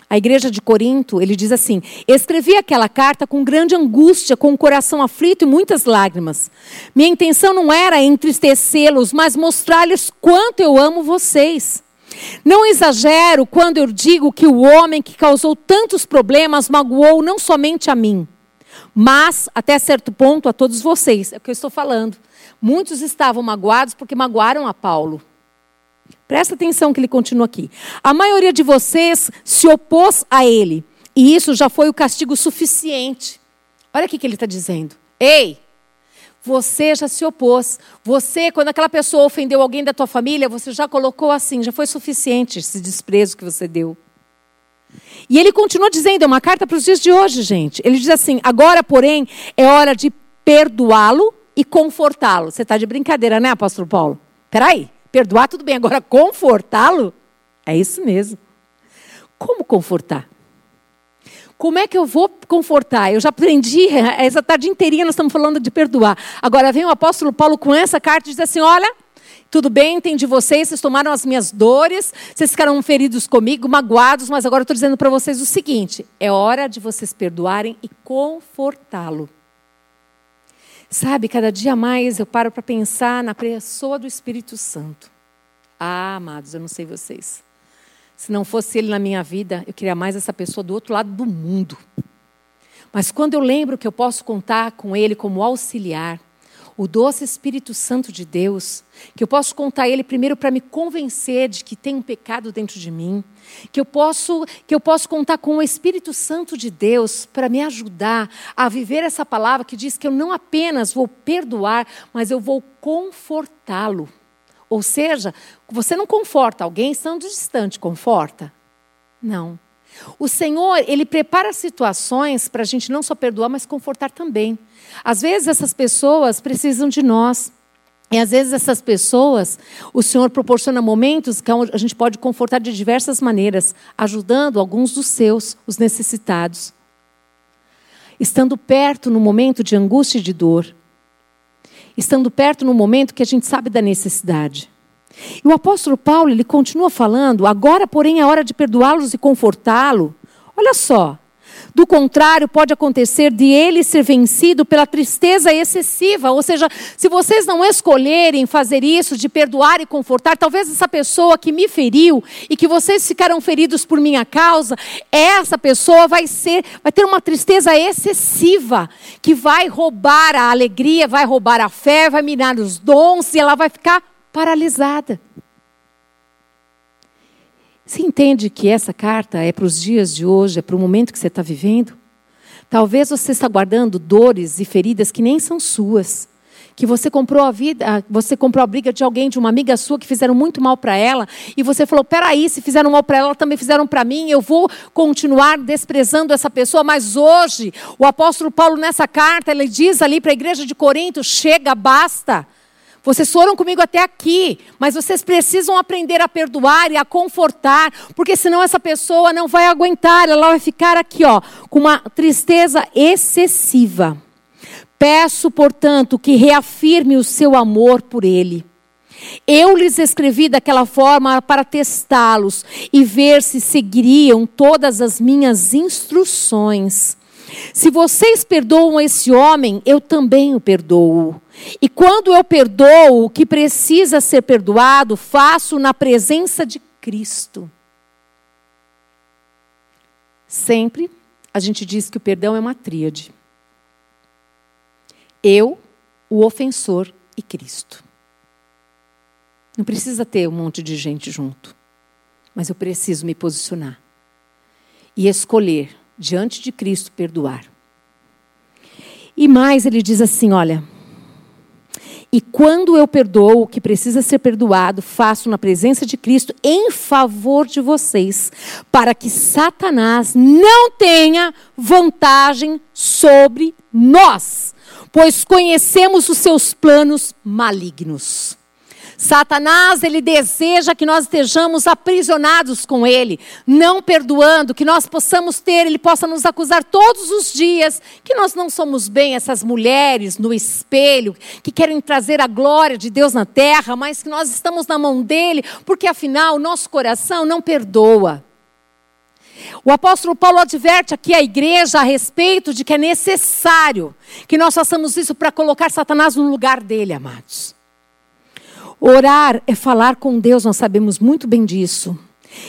Speaker 1: a igreja de Corinto, ele diz assim: Escrevi aquela carta com grande angústia, com o coração aflito e muitas lágrimas. Minha intenção não era entristecê-los, mas mostrar-lhes quanto eu amo vocês. Não exagero quando eu digo que o homem que causou tantos problemas magoou não somente a mim, mas, até certo ponto, a todos vocês. É o que eu estou falando. Muitos estavam magoados porque magoaram a Paulo. Presta atenção que ele continua aqui. A maioria de vocês se opôs a ele. E isso já foi o castigo suficiente. Olha o que ele está dizendo. Ei, você já se opôs. Você, quando aquela pessoa ofendeu alguém da tua família, você já colocou assim, já foi suficiente esse desprezo que você deu. E ele continua dizendo, é uma carta para os dias de hoje, gente. Ele diz assim: agora, porém, é hora de perdoá-lo e confortá-lo. Você está de brincadeira, né, apóstolo Paulo? Peraí. Perdoar, tudo bem. Agora, confortá-lo? É isso mesmo. Como confortar? Como é que eu vou confortar? Eu já aprendi, essa tarde inteirinha nós estamos falando de perdoar. Agora vem o apóstolo Paulo com essa carta e diz assim: olha. Tudo bem, entendi vocês, vocês tomaram as minhas dores, vocês ficaram feridos comigo, magoados, mas agora eu estou dizendo para vocês o seguinte: é hora de vocês perdoarem e confortá-lo. Sabe, cada dia mais eu paro para pensar na pessoa do Espírito Santo. Ah, amados, eu não sei vocês. Se não fosse ele na minha vida, eu queria mais essa pessoa do outro lado do mundo. Mas quando eu lembro que eu posso contar com ele como auxiliar, o doce Espírito Santo de Deus, que eu posso contar ele primeiro para me convencer de que tem um pecado dentro de mim, que eu posso que eu posso contar com o Espírito Santo de Deus para me ajudar a viver essa palavra que diz que eu não apenas vou perdoar, mas eu vou confortá-lo. Ou seja, você não conforta alguém estando distante, conforta? Não. O Senhor, Ele prepara situações para a gente não só perdoar, mas confortar também. Às vezes essas pessoas precisam de nós. E às vezes essas pessoas, o Senhor proporciona momentos que a gente pode confortar de diversas maneiras, ajudando alguns dos seus, os necessitados. estando perto no momento de angústia e de dor, estando perto no momento que a gente sabe da necessidade. E o apóstolo Paulo, ele continua falando, agora, porém, é hora de perdoá-los e confortá-lo. Olha só, do contrário, pode acontecer de ele ser vencido pela tristeza excessiva. Ou seja, se vocês não escolherem fazer isso, de perdoar e confortar, talvez essa pessoa que me feriu e que vocês ficaram feridos por minha causa, essa pessoa vai ser, vai ter uma tristeza excessiva que vai roubar a alegria, vai roubar a fé, vai minar os dons e ela vai ficar paralisada. Você entende que essa carta é para os dias de hoje, é para o momento que você está vivendo? Talvez você está guardando dores e feridas que nem são suas. Que você comprou a vida, você comprou a briga de alguém, de uma amiga sua que fizeram muito mal para ela, e você falou: peraí, se fizeram mal para ela, também fizeram para mim, eu vou continuar desprezando essa pessoa. Mas hoje, o apóstolo Paulo, nessa carta, ele diz ali para a igreja de Corinto: chega, basta. Vocês foram comigo até aqui, mas vocês precisam aprender a perdoar e a confortar, porque senão essa pessoa não vai aguentar, ela vai ficar aqui, ó, com uma tristeza excessiva. Peço, portanto, que reafirme o seu amor por ele. Eu lhes escrevi daquela forma para testá-los e ver se seguiriam todas as minhas instruções. Se vocês perdoam esse homem, eu também o perdoo. E quando eu perdoo o que precisa ser perdoado, faço na presença de Cristo. Sempre a gente diz que o perdão é uma tríade. Eu, o ofensor e Cristo. Não precisa ter um monte de gente junto, mas eu preciso me posicionar e escolher diante de Cristo perdoar. E mais, ele diz assim: olha. E quando eu perdoo o que precisa ser perdoado, faço na presença de Cristo em favor de vocês, para que Satanás não tenha vantagem sobre nós, pois conhecemos os seus planos malignos. Satanás, ele deseja que nós estejamos aprisionados com ele, não perdoando, que nós possamos ter, ele possa nos acusar todos os dias que nós não somos bem essas mulheres no espelho, que querem trazer a glória de Deus na terra, mas que nós estamos na mão dele, porque afinal o nosso coração não perdoa. O apóstolo Paulo adverte aqui a igreja a respeito de que é necessário que nós façamos isso para colocar Satanás no lugar dele, amados. Orar é falar com Deus, nós sabemos muito bem disso.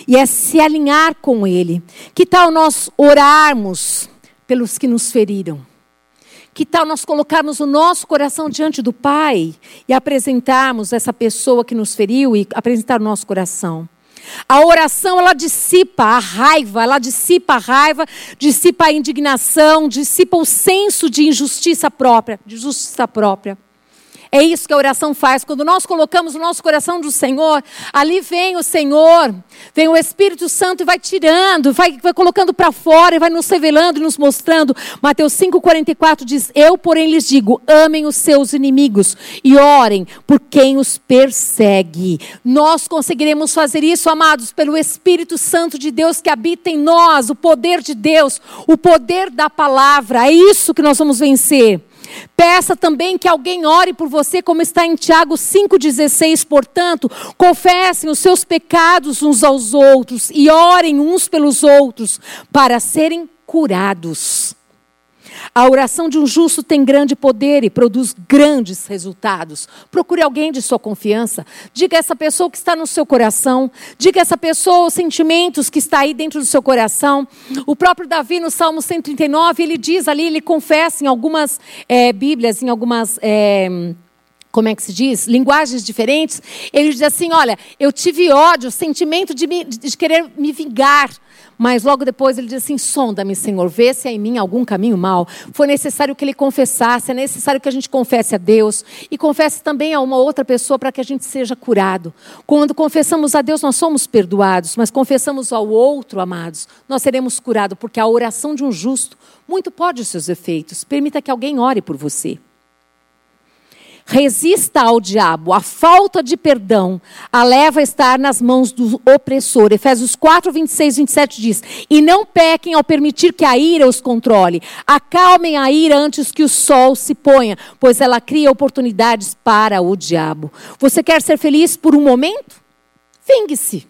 Speaker 1: E é se alinhar com Ele. Que tal nós orarmos pelos que nos feriram? Que tal nós colocarmos o nosso coração diante do Pai e apresentarmos essa pessoa que nos feriu e apresentar o nosso coração? A oração, ela dissipa a raiva, ela dissipa a raiva, dissipa a indignação, dissipa o senso de injustiça própria, de justiça própria. É isso que a oração faz. Quando nós colocamos o nosso coração do Senhor, ali vem o Senhor, vem o Espírito Santo e vai tirando, vai, vai colocando para fora e vai nos revelando e nos mostrando. Mateus 5,44 diz: Eu, porém, lhes digo: amem os seus inimigos e orem por quem os persegue. Nós conseguiremos fazer isso, amados, pelo Espírito Santo de Deus que habita em nós, o poder de Deus, o poder da palavra. É isso que nós vamos vencer. Peça também que alguém ore por você, como está em Tiago 5,16. Portanto, confessem os seus pecados uns aos outros e orem uns pelos outros para serem curados. A oração de um justo tem grande poder e produz grandes resultados. Procure alguém de sua confiança. Diga a essa pessoa que está no seu coração. Diga a essa pessoa os sentimentos que está aí dentro do seu coração. O próprio Davi, no Salmo 139, ele diz ali, ele confessa em algumas é, Bíblias, em algumas. É, como é que se diz? Linguagens diferentes. Ele diz assim: Olha, eu tive ódio, sentimento de, me, de querer me vingar. Mas logo depois ele diz assim: sonda-me, Senhor, vê se há em mim algum caminho mal. Foi necessário que ele confessasse, é necessário que a gente confesse a Deus e confesse também a uma outra pessoa para que a gente seja curado. Quando confessamos a Deus, nós somos perdoados, mas confessamos ao outro, amados, nós seremos curados, porque a oração de um justo muito pode os seus efeitos. Permita que alguém ore por você. Resista ao diabo. A falta de perdão a leva a estar nas mãos do opressor. Efésios 4, 26, 27 diz: E não pequem ao permitir que a ira os controle. Acalmem a ira antes que o sol se ponha, pois ela cria oportunidades para o diabo. Você quer ser feliz por um momento? Vingue-se.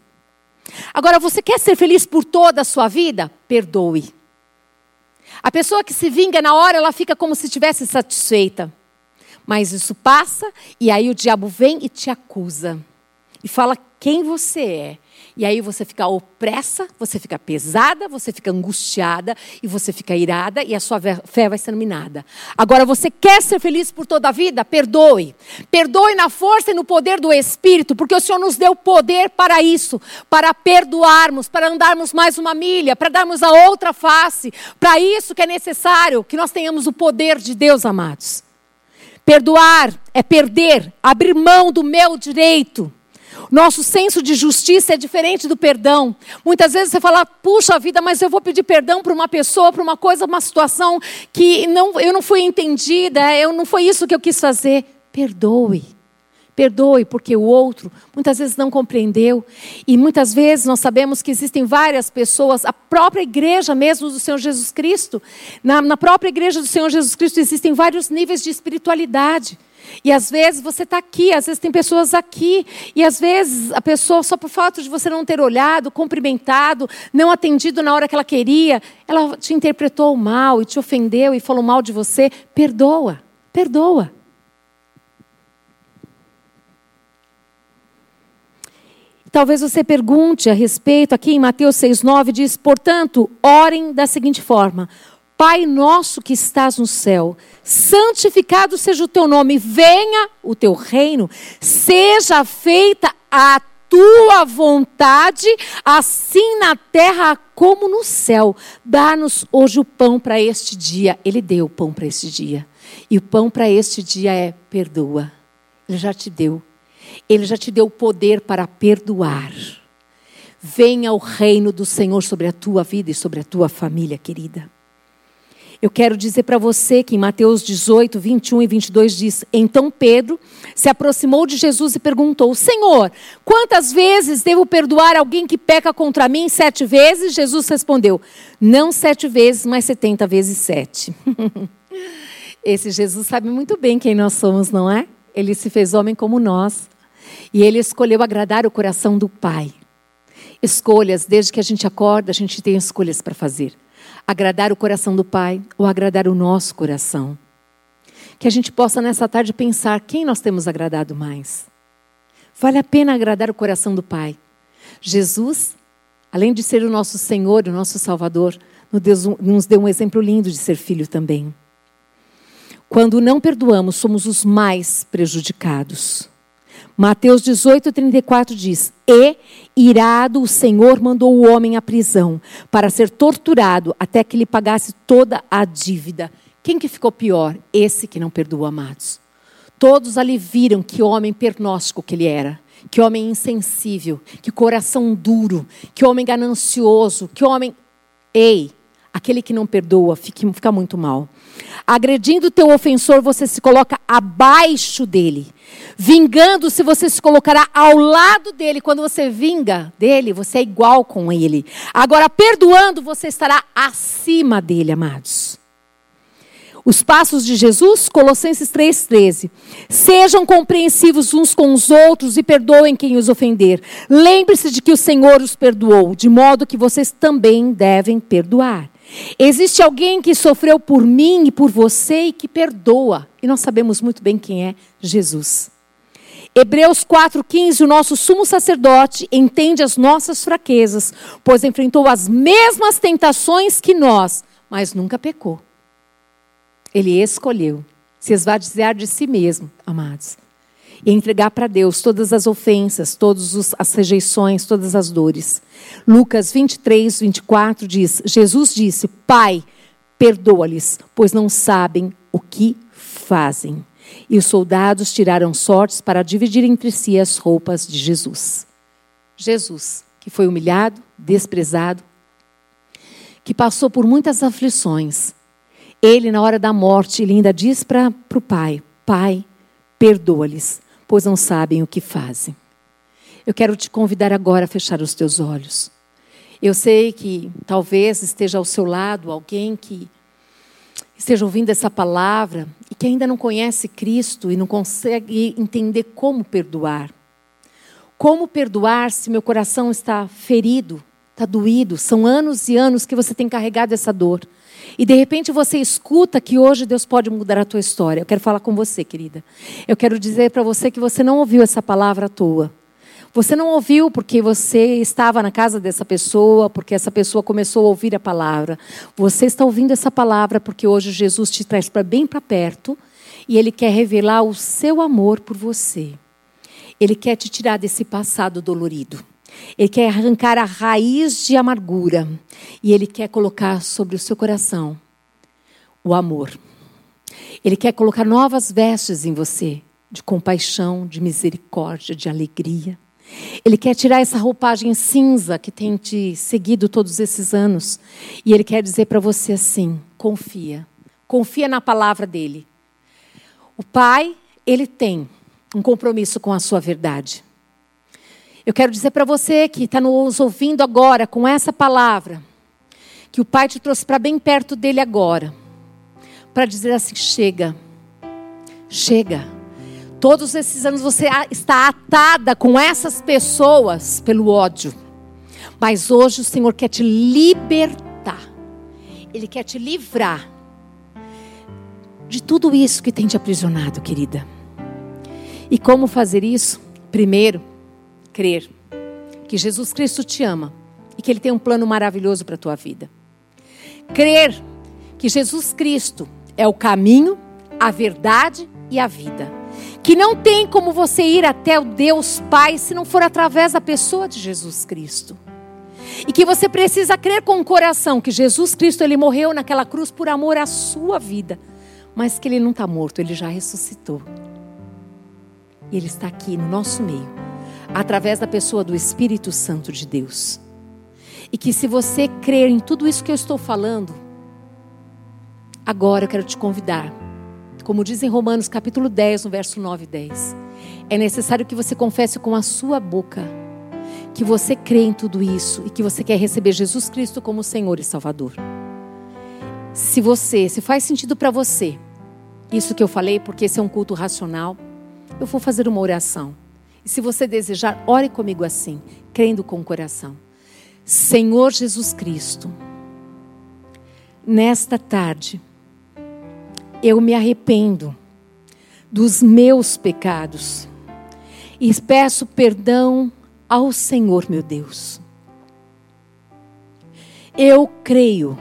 Speaker 1: Agora, você quer ser feliz por toda a sua vida? Perdoe. A pessoa que se vinga na hora, ela fica como se estivesse satisfeita. Mas isso passa e aí o diabo vem e te acusa. E fala quem você é. E aí você fica opressa, você fica pesada, você fica angustiada e você fica irada e a sua fé vai sendo minada. Agora você quer ser feliz por toda a vida? Perdoe. Perdoe na força e no poder do Espírito, porque o Senhor nos deu poder para isso, para perdoarmos, para andarmos mais uma milha, para darmos a outra face. Para isso que é necessário que nós tenhamos o poder de Deus, amados. Perdoar é perder, abrir mão do meu direito. Nosso senso de justiça é diferente do perdão. Muitas vezes você fala, puxa vida, mas eu vou pedir perdão para uma pessoa, para uma coisa, uma situação que não, eu não fui entendida, eu não foi isso que eu quis fazer. Perdoe. Perdoe, porque o outro muitas vezes não compreendeu. E muitas vezes nós sabemos que existem várias pessoas, a própria igreja mesmo do Senhor Jesus Cristo, na, na própria igreja do Senhor Jesus Cristo existem vários níveis de espiritualidade. E às vezes você está aqui, às vezes tem pessoas aqui, e às vezes a pessoa, só por fato de você não ter olhado, cumprimentado, não atendido na hora que ela queria, ela te interpretou mal e te ofendeu e falou mal de você. Perdoa, perdoa. Talvez você pergunte a respeito, aqui em Mateus 6,9 diz: portanto, orem da seguinte forma: Pai nosso que estás no céu, santificado seja o teu nome, venha o teu reino, seja feita a tua vontade, assim na terra como no céu. Dá-nos hoje o pão para este dia. Ele deu o pão para este dia. E o pão para este dia é perdoa. Ele já te deu. Ele já te deu o poder para perdoar. Venha o reino do Senhor sobre a tua vida e sobre a tua família, querida. Eu quero dizer para você que em Mateus 18, 21 e 22 diz: Então Pedro se aproximou de Jesus e perguntou: Senhor, quantas vezes devo perdoar alguém que peca contra mim? Sete vezes? Jesus respondeu: Não sete vezes, mas setenta vezes sete. Esse Jesus sabe muito bem quem nós somos, não é? Ele se fez homem como nós. E ele escolheu agradar o coração do Pai. Escolhas, desde que a gente acorda, a gente tem escolhas para fazer agradar o coração do Pai ou agradar o nosso coração. Que a gente possa nessa tarde pensar quem nós temos agradado mais. Vale a pena agradar o coração do Pai. Jesus, além de ser o nosso Senhor, o nosso Salvador, nos deu um exemplo lindo de ser filho também. Quando não perdoamos, somos os mais prejudicados. Mateus 18, 34 diz: E, irado, o Senhor mandou o homem à prisão para ser torturado até que lhe pagasse toda a dívida. Quem que ficou pior? Esse que não perdoou, amados. Todos ali viram que homem pernóstico que ele era. Que homem insensível, que coração duro, que homem ganancioso, que homem. Ei, aquele que não perdoa fica, fica muito mal. Agredindo o teu ofensor, você se coloca abaixo dele. Vingando-se, você se colocará ao lado dele. Quando você vinga dele, você é igual com ele. Agora, perdoando, você estará acima dele, amados. Os passos de Jesus, Colossenses 3,13. Sejam compreensivos uns com os outros e perdoem quem os ofender. Lembre-se de que o Senhor os perdoou, de modo que vocês também devem perdoar. Existe alguém que sofreu por mim e por você e que perdoa. E nós sabemos muito bem quem é Jesus. Hebreus 4,15, o nosso sumo sacerdote entende as nossas fraquezas, pois enfrentou as mesmas tentações que nós, mas nunca pecou. Ele escolheu se esvaziar de si mesmo, amados e entregar para Deus todas as ofensas, todas as rejeições, todas as dores. Lucas 23, 24 diz: Jesus disse: Pai, perdoa-lhes, pois não sabem o que fazem. E os soldados tiraram sortes para dividir entre si as roupas de Jesus. Jesus, que foi humilhado, desprezado, que passou por muitas aflições. Ele, na hora da morte, ele ainda diz para o pai: Pai, Perdoa-lhes, pois não sabem o que fazem. Eu quero te convidar agora a fechar os teus olhos. Eu sei que talvez esteja ao seu lado alguém que esteja ouvindo essa palavra e que ainda não conhece Cristo e não consegue entender como perdoar. Como perdoar se meu coração está ferido, está doído? São anos e anos que você tem carregado essa dor. E de repente você escuta que hoje Deus pode mudar a tua história. Eu quero falar com você, querida. Eu quero dizer para você que você não ouviu essa palavra à toa. Você não ouviu porque você estava na casa dessa pessoa, porque essa pessoa começou a ouvir a palavra. Você está ouvindo essa palavra porque hoje Jesus te traz para bem para perto e ele quer revelar o seu amor por você. Ele quer te tirar desse passado dolorido. Ele quer arrancar a raiz de amargura. E ele quer colocar sobre o seu coração o amor. Ele quer colocar novas vestes em você de compaixão, de misericórdia, de alegria. Ele quer tirar essa roupagem cinza que tem te seguido todos esses anos. E ele quer dizer para você assim: confia. Confia na palavra dele. O Pai, ele tem um compromisso com a sua verdade. Eu quero dizer para você que está nos ouvindo agora com essa palavra, que o Pai te trouxe para bem perto dele agora, para dizer assim: chega, chega. Todos esses anos você está atada com essas pessoas pelo ódio, mas hoje o Senhor quer te libertar, Ele quer te livrar de tudo isso que tem te aprisionado, querida. E como fazer isso? Primeiro, crer que Jesus Cristo te ama e que Ele tem um plano maravilhoso para a tua vida. Crer que Jesus Cristo é o caminho, a verdade e a vida. Que não tem como você ir até o Deus Pai se não for através da pessoa de Jesus Cristo. E que você precisa crer com o coração que Jesus Cristo ele morreu naquela cruz por amor à sua vida, mas que ele não está morto, ele já ressuscitou. E Ele está aqui no nosso meio, através da pessoa do Espírito Santo de Deus. E que se você crer em tudo isso que eu estou falando, agora eu quero te convidar, como diz em Romanos capítulo 10, no verso 9 e 10, é necessário que você confesse com a sua boca que você crê em tudo isso e que você quer receber Jesus Cristo como Senhor e Salvador. Se você, se faz sentido para você, isso que eu falei, porque esse é um culto racional, eu vou fazer uma oração. E se você desejar, ore comigo assim, crendo com o coração. Senhor Jesus Cristo, nesta tarde, eu me arrependo dos meus pecados e peço perdão ao Senhor, meu Deus. Eu creio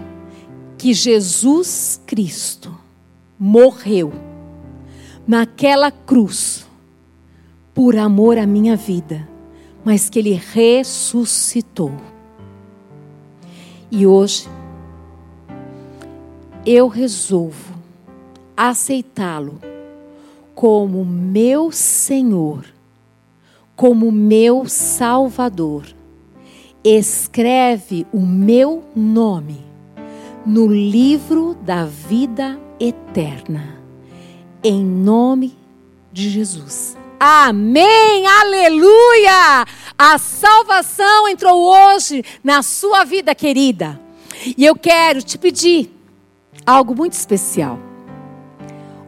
Speaker 1: que Jesus Cristo morreu naquela cruz por amor à minha vida, mas que Ele ressuscitou. E hoje, eu resolvo aceitá-lo como meu Senhor, como meu Salvador. Escreve o meu nome no livro da vida eterna, em nome de Jesus. Amém, aleluia! A salvação entrou hoje na sua vida, querida. E eu quero te pedir algo muito especial.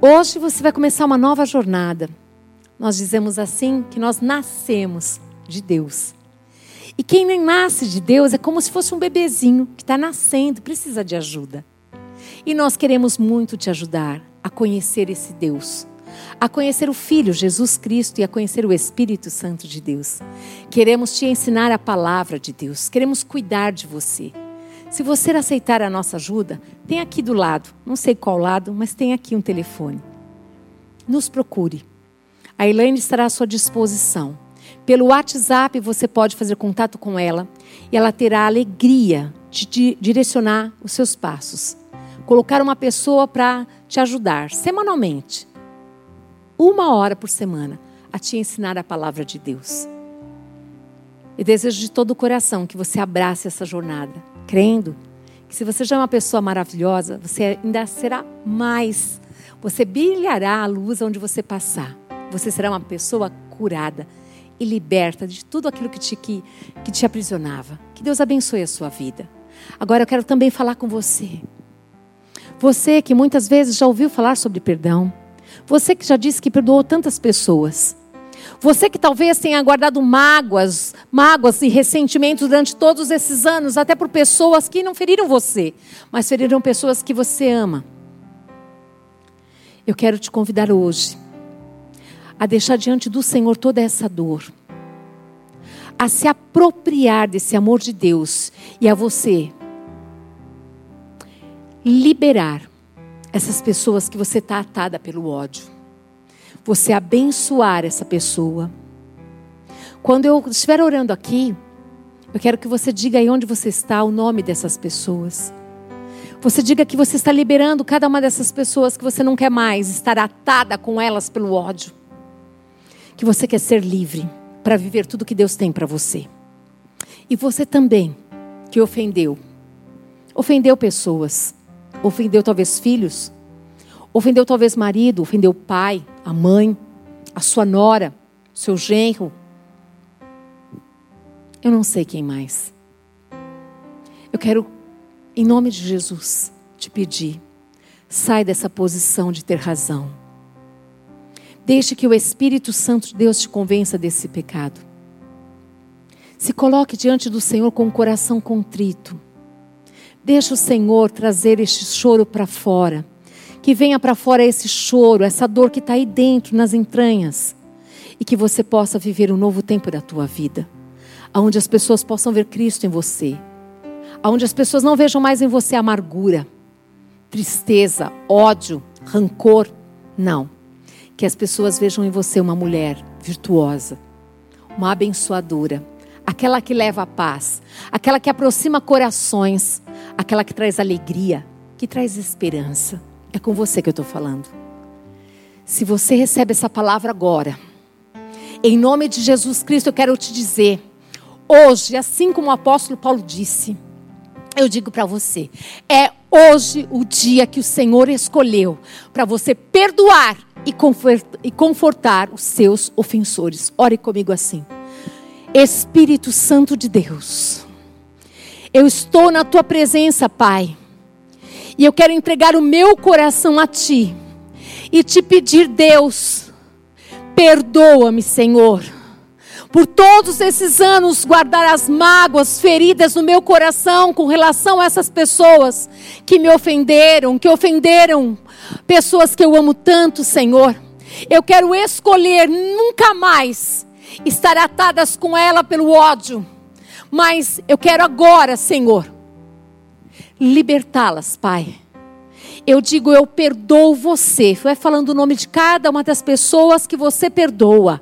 Speaker 1: Hoje você vai começar uma nova jornada. Nós dizemos assim que nós nascemos de Deus. E quem nem nasce de Deus é como se fosse um bebezinho que está nascendo, precisa de ajuda. E nós queremos muito te ajudar a conhecer esse Deus a conhecer o Filho, Jesus Cristo, e a conhecer o Espírito Santo de Deus. Queremos te ensinar a palavra de Deus, queremos cuidar de você. Se você aceitar a nossa ajuda, tem aqui do lado, não sei qual lado, mas tem aqui um telefone. Nos procure. A Elaine estará à sua disposição. Pelo WhatsApp você pode fazer contato com ela e ela terá a alegria de direcionar os seus passos. Colocar uma pessoa para te ajudar semanalmente uma hora por semana a te ensinar a palavra de Deus. E desejo de todo o coração que você abrace essa jornada, crendo que se você já é uma pessoa maravilhosa, você ainda será mais. Você brilhará a luz onde você passar. você será uma pessoa curada e liberta de tudo aquilo que te, que, que te aprisionava. Que Deus abençoe a sua vida. Agora eu quero também falar com você. Você que muitas vezes já ouviu falar sobre perdão. Você que já disse que perdoou tantas pessoas. Você que talvez tenha guardado mágoas, mágoas e ressentimentos durante todos esses anos, até por pessoas que não feriram você, mas feriram pessoas que você ama. Eu quero te convidar hoje a deixar diante do Senhor toda essa dor, a se apropriar desse amor de Deus e a você liberar essas pessoas que você está atada pelo ódio. Você abençoar essa pessoa. Quando eu estiver orando aqui, eu quero que você diga aí onde você está, o nome dessas pessoas. Você diga que você está liberando cada uma dessas pessoas que você não quer mais estar atada com elas pelo ódio que você quer ser livre para viver tudo que Deus tem para você. E você também, que ofendeu. Ofendeu pessoas. Ofendeu talvez filhos. Ofendeu talvez marido. Ofendeu o pai, a mãe, a sua nora, seu genro. Eu não sei quem mais. Eu quero, em nome de Jesus, te pedir: sai dessa posição de ter razão. Deixe que o Espírito Santo de Deus te convença desse pecado. Se coloque diante do Senhor com o coração contrito. Deixe o Senhor trazer este choro para fora. Que venha para fora esse choro, essa dor que está aí dentro, nas entranhas. E que você possa viver um novo tempo da tua vida. Onde as pessoas possam ver Cristo em você. Onde as pessoas não vejam mais em você amargura, tristeza, ódio, rancor. Não que as pessoas vejam em você uma mulher virtuosa, uma abençoadora, aquela que leva a paz, aquela que aproxima corações, aquela que traz alegria, que traz esperança. É com você que eu estou falando. Se você recebe essa palavra agora, em nome de Jesus Cristo, eu quero te dizer, hoje, assim como o apóstolo Paulo disse, eu digo para você, é hoje o dia que o Senhor escolheu para você perdoar e confortar os seus ofensores. Ore comigo assim. Espírito Santo de Deus, eu estou na tua presença, Pai, e eu quero entregar o meu coração a ti e te pedir, Deus, perdoa-me, Senhor. Por todos esses anos guardar as mágoas, feridas no meu coração com relação a essas pessoas que me ofenderam, que ofenderam pessoas que eu amo tanto, Senhor. Eu quero escolher nunca mais estar atadas com ela pelo ódio, mas eu quero agora, Senhor, libertá-las, Pai. Eu digo, eu perdoo você. Vai falando o nome de cada uma das pessoas que você perdoa.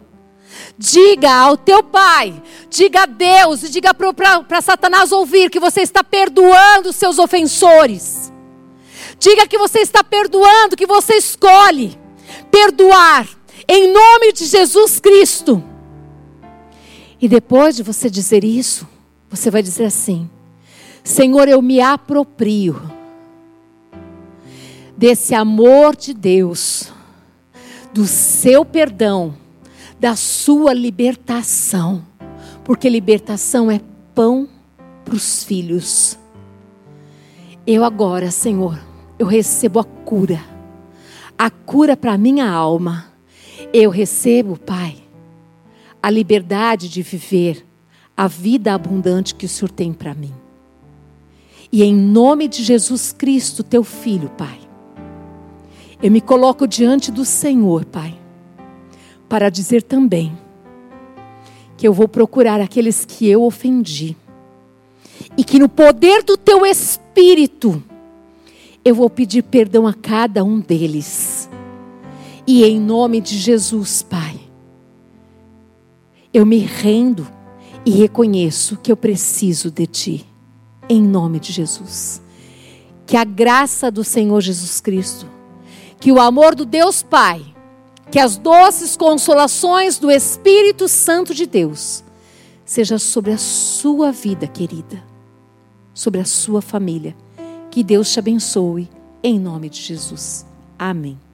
Speaker 1: Diga ao teu pai, diga a Deus e diga para Satanás ouvir que você está perdoando os seus ofensores. Diga que você está perdoando, que você escolhe perdoar em nome de Jesus Cristo. E depois de você dizer isso, você vai dizer assim: Senhor, eu me aproprio desse amor de Deus, do seu perdão da sua libertação, porque libertação é pão para os filhos. Eu agora, Senhor, eu recebo a cura, a cura para a minha alma. Eu recebo, Pai, a liberdade de viver a vida abundante que o Senhor tem para mim. E em nome de Jesus Cristo, teu filho, Pai, eu me coloco diante do Senhor, Pai para dizer também que eu vou procurar aqueles que eu ofendi e que no poder do teu espírito eu vou pedir perdão a cada um deles. E em nome de Jesus, Pai, eu me rendo e reconheço que eu preciso de Ti. Em nome de Jesus. Que a graça do Senhor Jesus Cristo, que o amor do Deus Pai, que as doces consolações do Espírito Santo de Deus seja sobre a sua vida, querida, sobre a sua família. Que Deus te abençoe em nome de Jesus. Amém.